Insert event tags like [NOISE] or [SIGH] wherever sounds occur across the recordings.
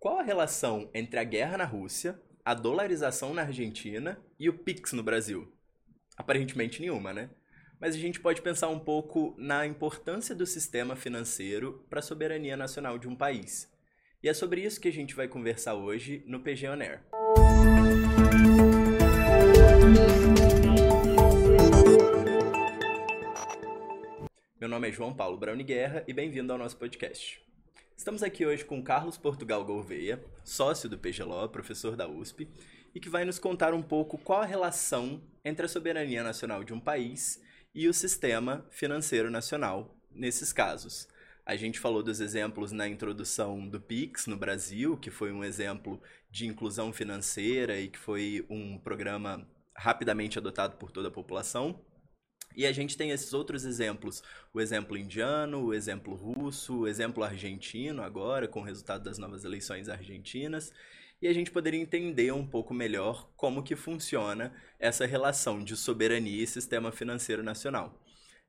Qual a relação entre a guerra na Rússia, a dolarização na Argentina e o Pix no Brasil? Aparentemente nenhuma, né? Mas a gente pode pensar um pouco na importância do sistema financeiro para a soberania nacional de um país. E é sobre isso que a gente vai conversar hoje no PG On Air. Meu nome é João Paulo Brauni Guerra e bem-vindo ao nosso podcast. Estamos aqui hoje com Carlos Portugal Gouveia, sócio do PGLO, professor da USP, e que vai nos contar um pouco qual a relação entre a soberania nacional de um país e o sistema financeiro nacional nesses casos. A gente falou dos exemplos na introdução do Pix no Brasil, que foi um exemplo de inclusão financeira e que foi um programa rapidamente adotado por toda a população. E a gente tem esses outros exemplos, o exemplo indiano, o exemplo russo, o exemplo argentino agora, com o resultado das novas eleições argentinas, e a gente poderia entender um pouco melhor como que funciona essa relação de soberania e sistema financeiro nacional.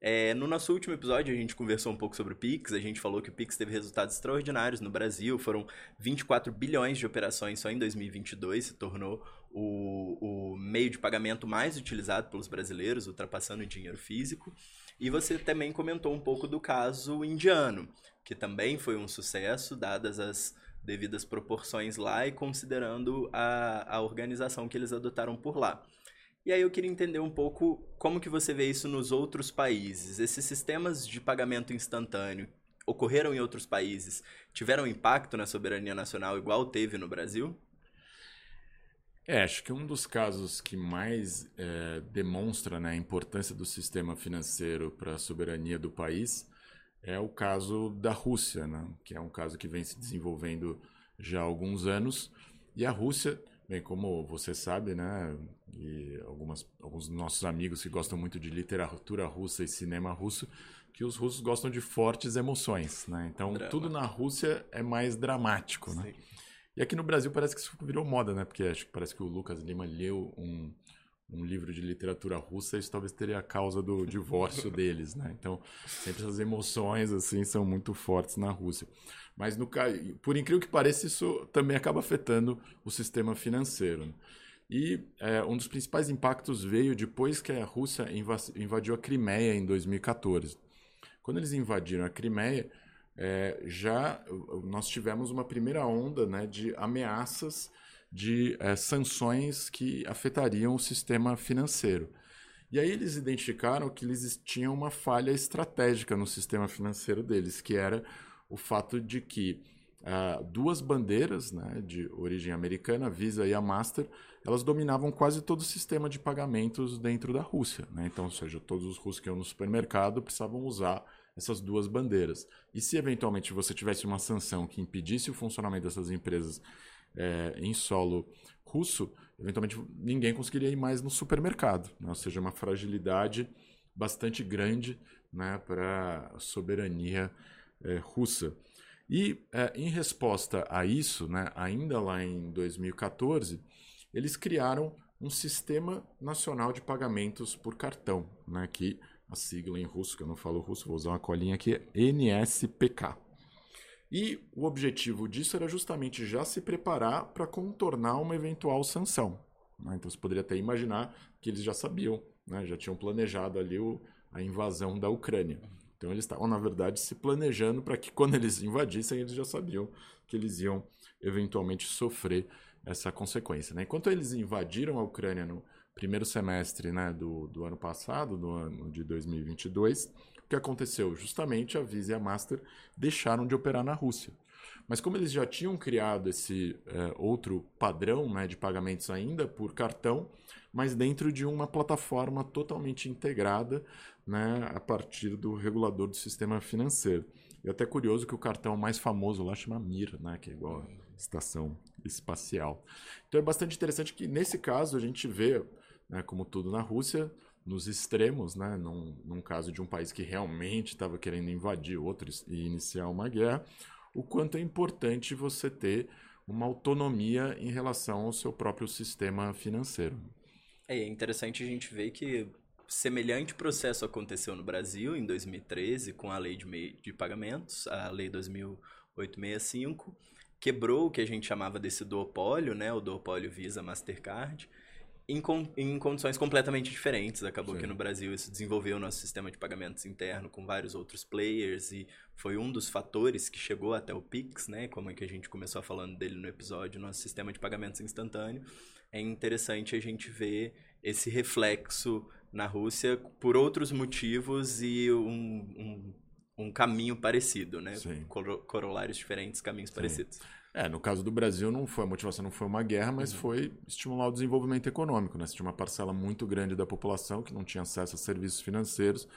É, no nosso último episódio, a gente conversou um pouco sobre o Pix. A gente falou que o Pix teve resultados extraordinários no Brasil. Foram 24 bilhões de operações só em 2022. Se tornou o, o meio de pagamento mais utilizado pelos brasileiros, ultrapassando o dinheiro físico. E você também comentou um pouco do caso indiano, que também foi um sucesso, dadas as devidas proporções lá e considerando a, a organização que eles adotaram por lá. E aí eu queria entender um pouco como que você vê isso nos outros países. Esses sistemas de pagamento instantâneo ocorreram em outros países, tiveram impacto na soberania nacional igual teve no Brasil? É, acho que um dos casos que mais é, demonstra né, a importância do sistema financeiro para a soberania do país é o caso da Rússia, né, que é um caso que vem se desenvolvendo já há alguns anos. E a Rússia Bem, como você sabe, né, e algumas, alguns nossos amigos que gostam muito de literatura russa e cinema russo, que os russos gostam de fortes emoções, né? Então, Drama. tudo na Rússia é mais dramático, né? E aqui no Brasil parece que isso virou moda, né? Porque acho que parece que o Lucas Lima leu um, um livro de literatura russa, isso talvez teria a causa do divórcio [LAUGHS] deles, né? Então, sempre essas emoções, assim, são muito fortes na Rússia. Mas, no, por incrível que pareça, isso também acaba afetando o sistema financeiro. Né? E é, um dos principais impactos veio depois que a Rússia invadiu a Crimeia em 2014. Quando eles invadiram a Crimeia, é, já nós tivemos uma primeira onda né, de ameaças de é, sanções que afetariam o sistema financeiro. E aí eles identificaram que eles tinham uma falha estratégica no sistema financeiro deles, que era o fato de que uh, duas bandeiras né, de origem americana, a Visa e a Master, elas dominavam quase todo o sistema de pagamentos dentro da Rússia. Né? Então, ou seja, todos os russos que iam no supermercado precisavam usar essas duas bandeiras. E se eventualmente você tivesse uma sanção que impedisse o funcionamento dessas empresas é, em solo russo, eventualmente ninguém conseguiria ir mais no supermercado. Né? Ou seja, uma fragilidade bastante grande né, para a soberania é, russa. E é, em resposta a isso, né, ainda lá em 2014, eles criaram um sistema nacional de pagamentos por cartão, né, que a sigla em russo, que eu não falo russo, vou usar uma colinha aqui, NSPK. E o objetivo disso era justamente já se preparar para contornar uma eventual sanção. Né? Então você poderia até imaginar que eles já sabiam, né? já tinham planejado ali o, a invasão da Ucrânia. Então eles estavam, na verdade, se planejando para que [LAUGHS] quando eles invadissem, eles já sabiam que eles iam eventualmente sofrer essa consequência. Né? Enquanto eles invadiram a Ucrânia no primeiro semestre né, do, do ano passado, do ano de 2022, o que aconteceu? Justamente a Visa e a Master deixaram de operar na Rússia. Mas como eles já tinham criado esse é, outro padrão né, de pagamentos ainda por cartão, mas dentro de uma plataforma totalmente integrada né, a partir do regulador do sistema financeiro. E até curioso que o cartão mais famoso lá chama Mir, né, que é igual a estação espacial. Então é bastante interessante que nesse caso a gente vê, né, como tudo na Rússia, nos extremos, né, num, num caso de um país que realmente estava querendo invadir outros e iniciar uma guerra, o quanto é importante você ter uma autonomia em relação ao seu próprio sistema financeiro. É interessante a gente ver que semelhante processo aconteceu no Brasil em 2013 com a lei de, de pagamentos, a lei 2865, quebrou o que a gente chamava desse duopólio, né? O duopólio Visa Mastercard, em, em condições completamente diferentes. Acabou Sim. que no Brasil isso desenvolveu o nosso sistema de pagamentos interno com vários outros players e foi um dos fatores que chegou até o Pix, né? Como é que a gente começou falando dele no episódio, nosso sistema de pagamentos instantâneo. É interessante a gente ver esse reflexo na Rússia por outros motivos e um, um, um caminho parecido, né? Sim. Corolários diferentes, caminhos Sim. parecidos. É, no caso do Brasil, não foi a motivação não foi uma guerra, mas uhum. foi estimular o desenvolvimento econômico. Né? Você tinha uma parcela muito grande da população que não tinha acesso a serviços financeiros.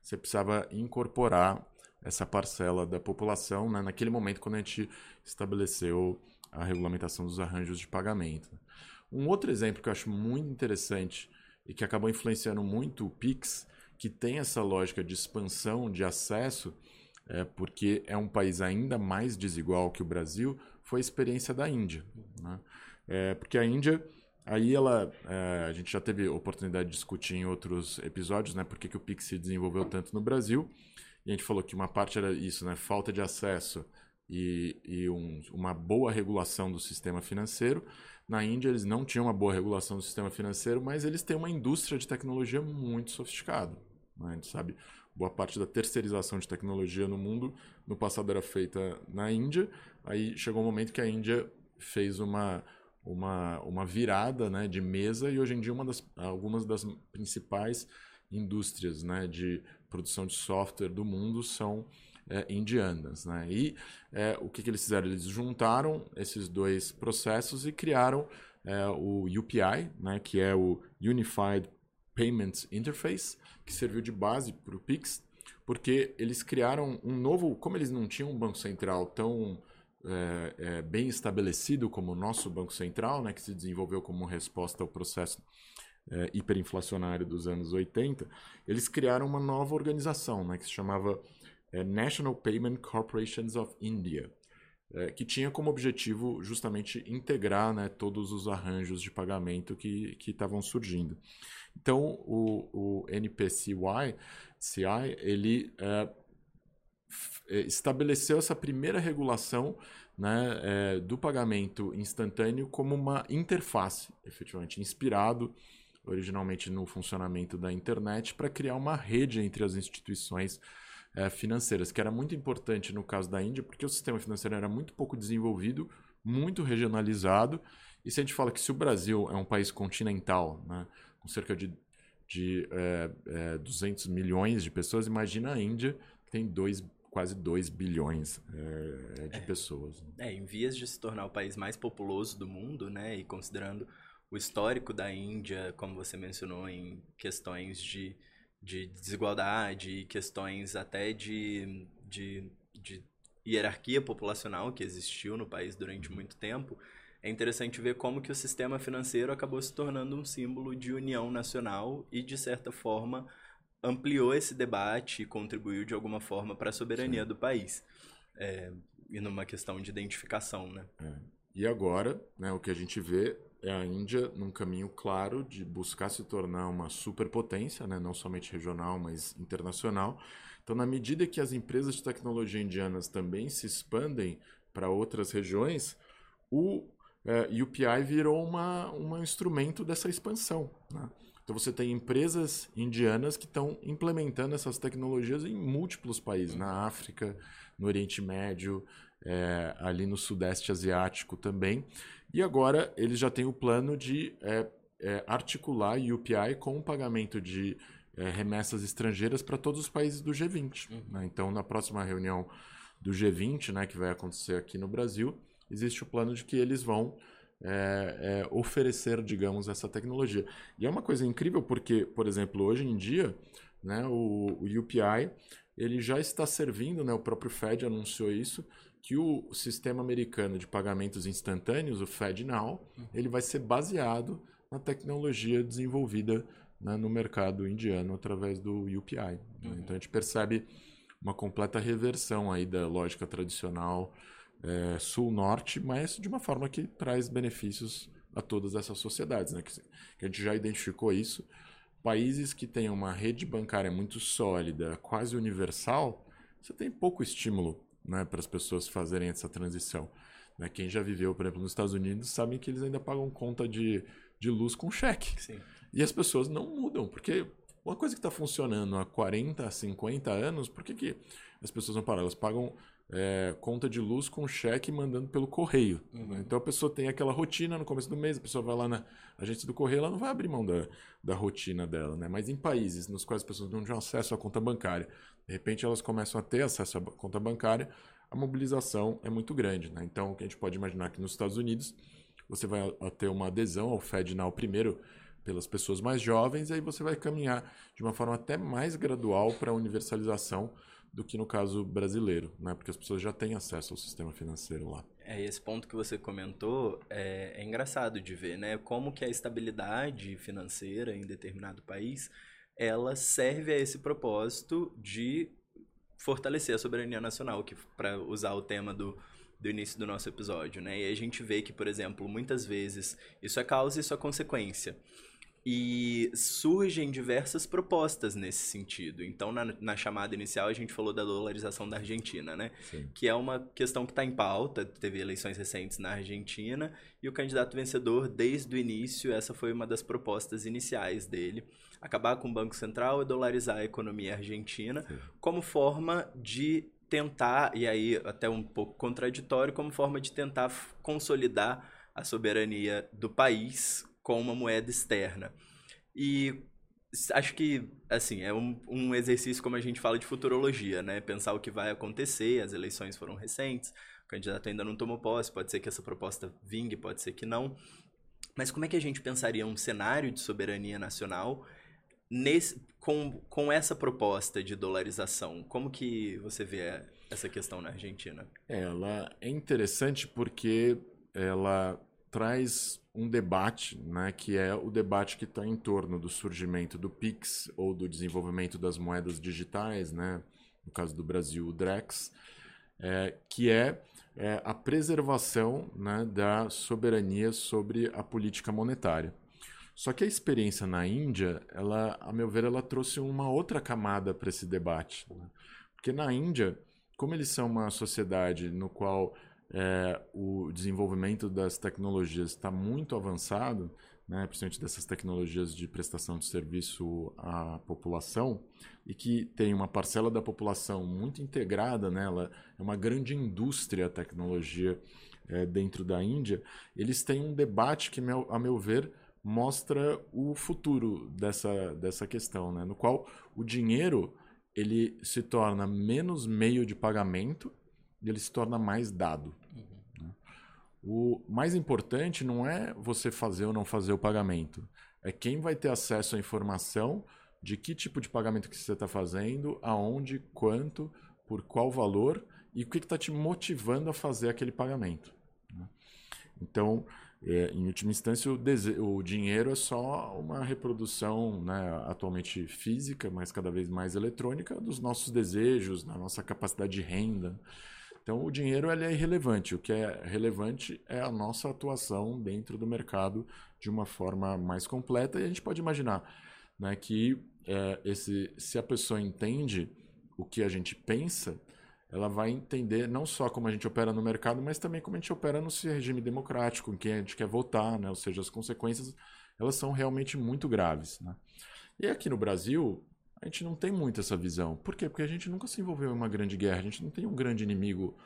Você precisava incorporar essa parcela da população né? naquele momento quando a gente estabeleceu a regulamentação dos arranjos de pagamento. Um outro exemplo que eu acho muito interessante e que acabou influenciando muito o Pix, que tem essa lógica de expansão de acesso, é, porque é um país ainda mais desigual que o Brasil, foi a experiência da Índia. Né? É, porque a Índia, aí ela, é, a gente já teve oportunidade de discutir em outros episódios, né, por que, o Pix se desenvolveu tanto no Brasil. E a gente falou que uma parte era isso, né, falta de acesso e, e um, uma boa regulação do sistema financeiro. Na Índia, eles não tinham uma boa regulação do sistema financeiro, mas eles têm uma indústria de tecnologia muito sofisticada. Né? A gente sabe, boa parte da terceirização de tecnologia no mundo no passado era feita na Índia Aí chegou um momento que a Índia fez uma, uma, uma virada né, de mesa e hoje em dia uma das, algumas das principais indústrias né, de produção de software do mundo são é, indianas. Né? E é, o que, que, eles fizeram? Eles juntaram esses dois processos e criaram é, o UPI, né, que é o Unified Payments Interface, que serviu de base para o Pix, porque eles criaram um novo. Como eles não tinham um banco central tão é, é, bem estabelecido como o nosso Banco Central, né, que se desenvolveu como resposta ao processo é, hiperinflacionário dos anos 80, eles criaram uma nova organização né, que se chamava National Payment Corporations of India, é, que tinha como objetivo justamente integrar né, todos os arranjos de pagamento que estavam surgindo. Então, o, o NPCI, CI, ele é, é, estabeleceu essa primeira regulação né, é, do pagamento instantâneo como uma interface, efetivamente, inspirado originalmente no funcionamento da internet para criar uma rede entre as instituições é, financeiras, que era muito importante no caso da Índia, porque o sistema financeiro era muito pouco desenvolvido, muito regionalizado, e se a gente fala que se o Brasil é um país continental, né, com cerca de, de é, é, 200 milhões de pessoas, imagina a Índia, que tem 2 quase 2 bilhões é, de é, pessoas. É, em vias de se tornar o país mais populoso do mundo, né? E considerando o histórico da Índia, como você mencionou, em questões de, de desigualdade e questões até de, de, de hierarquia populacional que existiu no país durante muito tempo, é interessante ver como que o sistema financeiro acabou se tornando um símbolo de união nacional e, de certa forma, ampliou esse debate e contribuiu de alguma forma para a soberania Sim. do país. É, e numa questão de identificação, né? É. E agora, né, o que a gente vê é a Índia num caminho claro de buscar se tornar uma superpotência, né, não somente regional, mas internacional. Então, na medida que as empresas de tecnologia indianas também se expandem para outras regiões, o é, UPI virou uma, um instrumento dessa expansão. Né? Então você tem empresas indianas que estão implementando essas tecnologias em múltiplos países, na África, no Oriente Médio, é, ali no Sudeste Asiático também. E agora eles já têm o plano de é, é, articular UPI com o pagamento de é, remessas estrangeiras para todos os países do G20. Uhum. Né? Então, na próxima reunião do G20, né, que vai acontecer aqui no Brasil, existe o plano de que eles vão é, é, oferecer, digamos, essa tecnologia. E é uma coisa incrível porque, por exemplo, hoje em dia, né, o, o UPI ele já está servindo, né, o próprio Fed anunciou isso, que o sistema americano de pagamentos instantâneos, o FedNow, ele vai ser baseado na tecnologia desenvolvida né, no mercado indiano através do UPI. Né? Uhum. Então a gente percebe uma completa reversão aí da lógica tradicional é, sul-norte, mas de uma forma que traz benefícios a todas essas sociedades. Né? Que, que a gente já identificou isso. Países que têm uma rede bancária muito sólida, quase universal, você tem pouco estímulo né, para as pessoas fazerem essa transição. Né? Quem já viveu, por exemplo, nos Estados Unidos, sabem que eles ainda pagam conta de, de luz com cheque. Sim. E as pessoas não mudam, porque uma coisa que está funcionando há 40, 50 anos, por que, que as pessoas vão parar? Elas pagam é, conta de luz com cheque mandando pelo correio. Uhum. Né? Então a pessoa tem aquela rotina no começo do mês, a pessoa vai lá na agência do correio, ela não vai abrir mão da, da rotina dela. Né? Mas em países nos quais as pessoas não têm acesso à conta bancária, de repente elas começam a ter acesso à conta bancária, a mobilização é muito grande. Né? Então a gente pode imaginar que nos Estados Unidos você vai ter uma adesão ao FedNow primeiro pelas pessoas mais jovens, e aí você vai caminhar de uma forma até mais gradual para a universalização do que no caso brasileiro, né? Porque as pessoas já têm acesso ao sistema financeiro lá. É, esse ponto que você comentou é, é engraçado de ver, né? Como que a estabilidade financeira em determinado país, ela serve a esse propósito de fortalecer a soberania nacional, que para usar o tema do, do início do nosso episódio, né? E a gente vê que, por exemplo, muitas vezes isso é causa e isso é consequência. E surgem diversas propostas nesse sentido. Então, na, na, chamada inicial, a gente falou da dolarização da Argentina, né? Sim. Que é uma questão que está em pauta. Teve eleições recentes na Argentina e o candidato vencedor, desde o início, essa foi uma das propostas iniciais dele. Acabar com o Banco Central e dolarizar a economia argentina Sim. como forma de tentar, e aí até um pouco contraditório, como forma de tentar consolidar a soberania do país com uma moeda externa. E acho que, assim, é um, um, exercício como a gente fala de futurologia, né? Pensar o que vai acontecer, as eleições foram recentes, o candidato ainda não tomou posse, pode ser que essa proposta vingue, pode ser que não. Mas como é que a gente pensaria um cenário de soberania nacional nesse, com, com essa proposta de dolarização? Como que você vê essa questão na Argentina? Ela é interessante porque ela traz um debate, né, que é o debate que está em torno do surgimento do Pix ou do desenvolvimento das moedas digitais, né, no caso do Brasil, o Drex, é, que é, é, a preservação né, da soberania sobre a política monetária. Só que a experiência na Índia, ela, a meu ver, ela trouxe uma outra camada para esse debate. Né? Porque na Índia, como eles são uma sociedade no qual é, o desenvolvimento das tecnologias está muito avançado, né, principalmente dessas tecnologias de prestação de serviço à população, e que tem uma parcela da população muito integrada nela, é uma grande indústria a tecnologia é, dentro da Índia, eles têm um debate que, a meu ver, mostra o futuro dessa, dessa questão, né, no qual o dinheiro ele se torna menos meio de pagamento ele se torna mais dado. Uhum. Né? O mais importante não é você fazer ou não fazer o pagamento, é quem vai ter acesso à informação de que tipo de pagamento que você está fazendo, aonde, quanto, por qual valor e o que está te motivando a fazer aquele pagamento. Né? Então, é, em última instância, o, o, dinheiro é só uma reprodução, né, atualmente física, mas cada vez mais eletrônica, dos nossos desejos, da nossa capacidade de renda. Então, o dinheiro ele é irrelevante. O que é relevante é a nossa atuação dentro do mercado de uma forma mais completa. E a gente pode imaginar né, que é, esse, se a pessoa entende o que a gente pensa, ela vai entender não só como a gente opera no mercado, mas também como a gente opera no regime democrático, em que a gente quer votar, né? ou seja, as consequências elas são realmente muito graves. Né? E aqui no Brasil, a gente não tem muito essa visão. Por quê? Porque a gente nunca se envolveu em uma grande guerra, a gente não tem um grande inimigo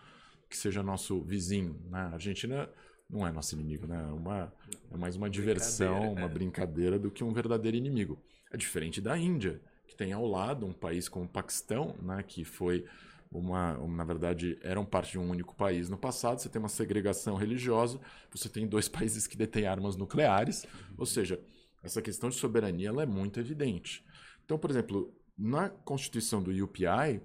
que seja nosso vizinho. Né? A Argentina não é nosso inimigo, né? É, uma, é mais uma diversão, uma é. brincadeira do que um verdadeiro inimigo. É diferente da Índia, que tem ao lado um país como o Paquistão, né? que foi uma, na verdade, eram parte de um único país no passado. Você tem uma segregação religiosa, você tem dois [LAUGHS] países que detêm armas nucleares, ou seja, essa questão de soberania ela é muito evidente. Então, por exemplo, na constituição do UPI,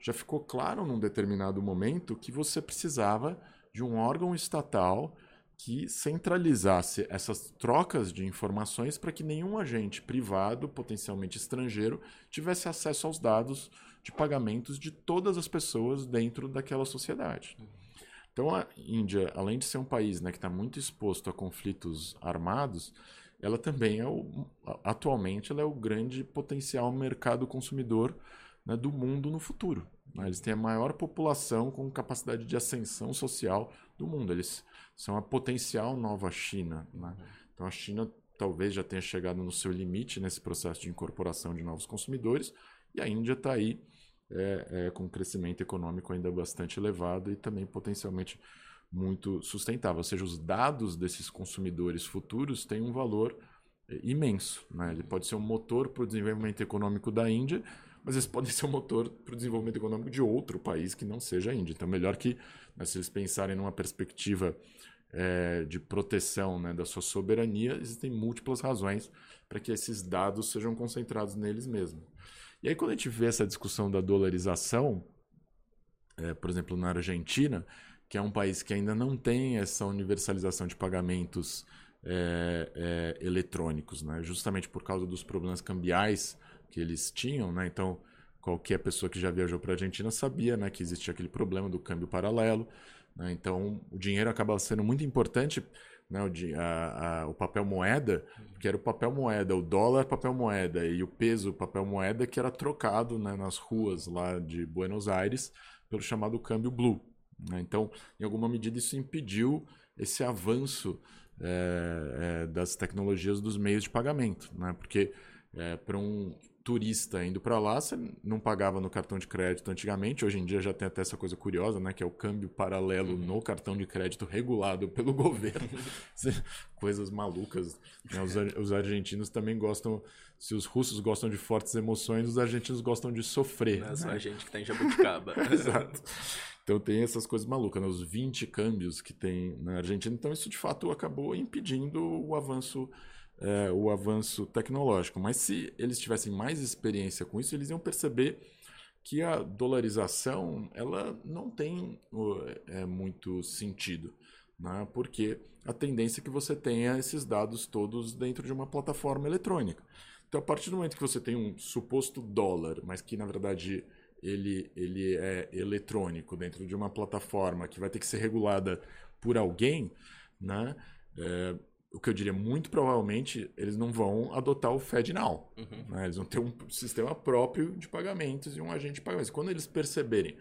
já ficou claro num determinado momento que você precisava de um órgão estatal que centralizasse essas trocas de informações para que nenhum agente privado, potencialmente estrangeiro, tivesse acesso aos dados de pagamentos de todas as pessoas dentro daquela sociedade. Então, a Índia, além de ser um país né, que está muito exposto a conflitos armados, ela também é o, atualmente ela é o grande potencial mercado consumidor né, do mundo no futuro. Né? Eles têm a maior população com capacidade de ascensão social do mundo. Eles são a potencial nova China. Né? Então a China talvez já tenha chegado no seu limite nesse processo de incorporação de novos consumidores e a Índia está aí é, é, com um crescimento econômico ainda bastante elevado e também potencialmente muito sustentável. Ou seja, os dados desses consumidores futuros têm um valor é, imenso. Né? Ele pode ser um motor para o desenvolvimento econômico da Índia, mas eles podem [LAUGHS] ser um motor para o desenvolvimento econômico de outro país que não seja a Índia. Então, melhor que, né, se eles pensarem numa perspectiva é, de proteção né, da sua soberania, existem múltiplas razões para que esses dados sejam concentrados neles mesmos. E aí, quando a gente vê essa discussão da dolarização, é, por exemplo, na Argentina, que é um país que ainda não tem essa universalização de pagamentos é, é, eletrônicos, né? justamente por causa dos problemas cambiais que eles tinham. Né? Então, qualquer pessoa que já viajou para a Argentina sabia né, que existia aquele problema do câmbio paralelo. Né? Então, o dinheiro acaba sendo muito importante, né? o, a, a, o papel moeda, que era o papel moeda, o dólar papel moeda e o peso papel moeda que era trocado né, nas ruas lá de Buenos Aires pelo chamado câmbio blue. Né? Então, em alguma medida, isso impediu esse avanço é, é, das tecnologias dos meios de pagamento, né? porque é, para um turista indo para lá, você não pagava no cartão de crédito antigamente. Hoje em dia já tem até essa coisa curiosa, né? Que é o câmbio paralelo uhum. no cartão de crédito regulado pelo [LAUGHS] governo. Coisas malucas. Né? Os, os, argentinos também gostam. Se os russos gostam de fortes emoções, os argentinos gostam de sofrer. Não é só né? a gente que tem tá jabuticaba. [LAUGHS] Exato. Então tem essas coisas malucas, né? os 20 câmbios que tem na Argentina. Então isso de fato acabou impedindo o avanço é, o avanço tecnológico. Mas se eles tivessem mais experiência com isso, eles iam perceber que a dolarização ela não tem é, muito sentido, né? porque a tendência é que você tenha esses dados todos dentro de uma plataforma eletrônica. Então, a partir do momento que você tem um suposto dólar, mas que na verdade ele, ele é eletrônico dentro de uma plataforma que vai ter que ser regulada por alguém, né? É, o que eu diria, muito provavelmente, eles não vão adotar o FedNow. Uhum. Né? Eles vão ter um sistema próprio de pagamentos e um agente de pagamentos. Quando eles perceberem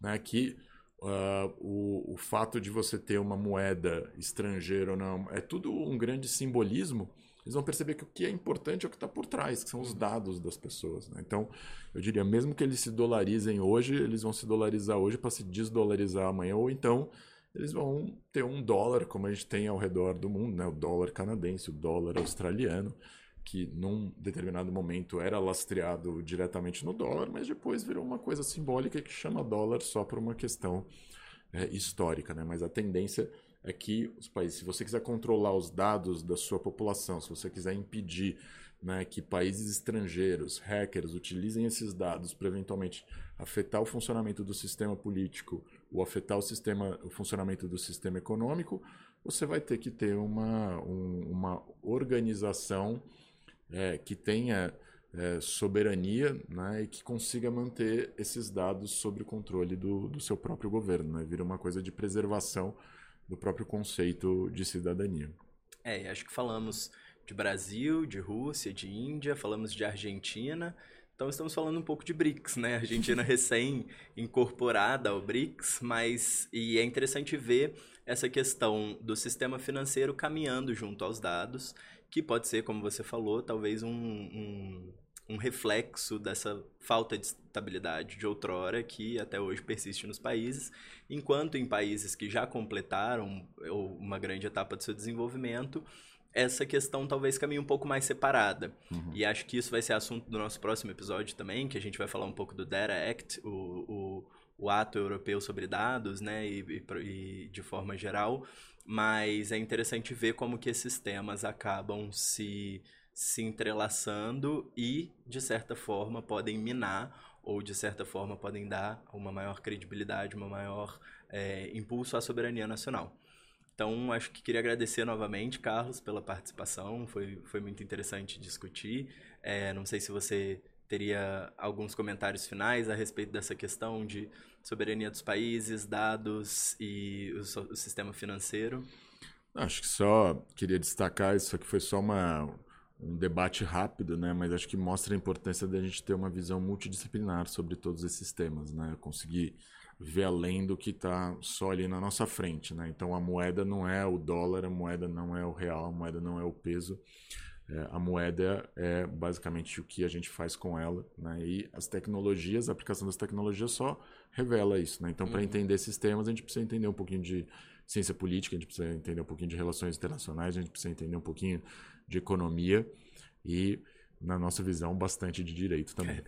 né, que uh, o, o fato de você ter uma moeda estrangeira ou não é tudo um grande simbolismo, eles vão perceber que o que é importante é o que está por trás, que são os dados das pessoas. Né? Então, eu diria, mesmo que eles se dolarizem hoje, eles vão se dolarizar hoje para se desdolarizar amanhã, ou então eles vão ter um dólar, como a gente tem ao redor do mundo, né? o dólar canadense, o dólar australiano, que num determinado momento era lastreado diretamente no dólar, mas depois virou uma coisa simbólica que chama dólar só por uma questão é, histórica. Né? Mas a tendência é que os países, se você quiser controlar os dados da sua população, se você quiser impedir né, que países estrangeiros, hackers, utilizem esses dados para eventualmente afetar o funcionamento do sistema político ou afetar o sistema, o funcionamento do sistema econômico, você vai ter que ter uma, um, uma organização é, que tenha é, soberania né, e que consiga manter esses dados sob o controle do, do seu próprio governo. Né? Vira uma coisa de preservação do próprio conceito de cidadania. É, acho que falamos de Brasil, de Rússia, de Índia, falamos de Argentina então estamos falando um pouco de BRICS, né? Argentina [LAUGHS] recém incorporada ao BRICS, mas e é interessante ver essa questão do sistema financeiro caminhando junto aos dados, que pode ser, como você falou, talvez um, um, um reflexo dessa falta de estabilidade de outrora que até hoje persiste nos países, enquanto em países que já completaram uma grande etapa do seu desenvolvimento, essa questão talvez caminhe um pouco mais separada. Uhum. E acho que isso vai ser assunto do nosso próximo episódio também, que a gente vai falar um pouco do Data Act, o, o, o ato europeu sobre dados, né, e, e, e, de forma geral. Mas é interessante ver como que esses temas acabam se, se entrelaçando e, de certa forma, podem minar ou, de certa forma, podem dar uma maior credibilidade, uma maior é, impulso à soberania nacional. Então, acho que queria agradecer novamente, Carlos, pela participação. Foi, foi muito interessante discutir. É, não sei se você teria alguns comentários finais a respeito dessa questão de soberania dos países, dados e o, o sistema financeiro. Acho que só queria destacar isso aqui foi só uma um debate rápido, né? Mas acho que mostra a importância da gente ter uma visão multidisciplinar sobre todos esses temas, né? Conseguir ver além do que está só ali na nossa frente, né? Então a moeda não é o dólar, a moeda não é o real, a moeda não é o peso. É, a moeda é basicamente o que a gente faz com ela, né? E as tecnologias, a aplicação das tecnologias só revela isso, né? Então, para uhum. entender esses temas, a gente precisa entender um pouquinho de ciência política, a gente precisa entender um pouquinho de relações internacionais, a gente precisa entender um pouquinho de economia e, na nossa visão, bastante de direito também.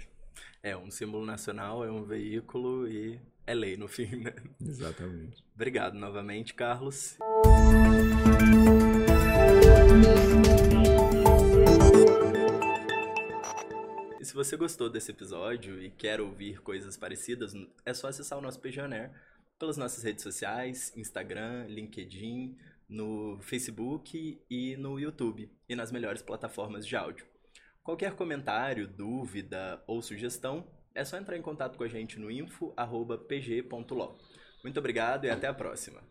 É, um símbolo nacional, é um veículo e é lei no fim, né? Exatamente. Obrigado novamente, Carlos. E se você gostou desse episódio e quer ouvir coisas parecidas, é só acessar o nosso Pioneer pelas nossas redes sociais, Instagram, LinkedIn, no Facebook e no YouTube e nas melhores plataformas de áudio. Qualquer comentário, dúvida ou sugestão, é só entrar em contato com a gente no info@pg.lo. Muito obrigado e até a próxima.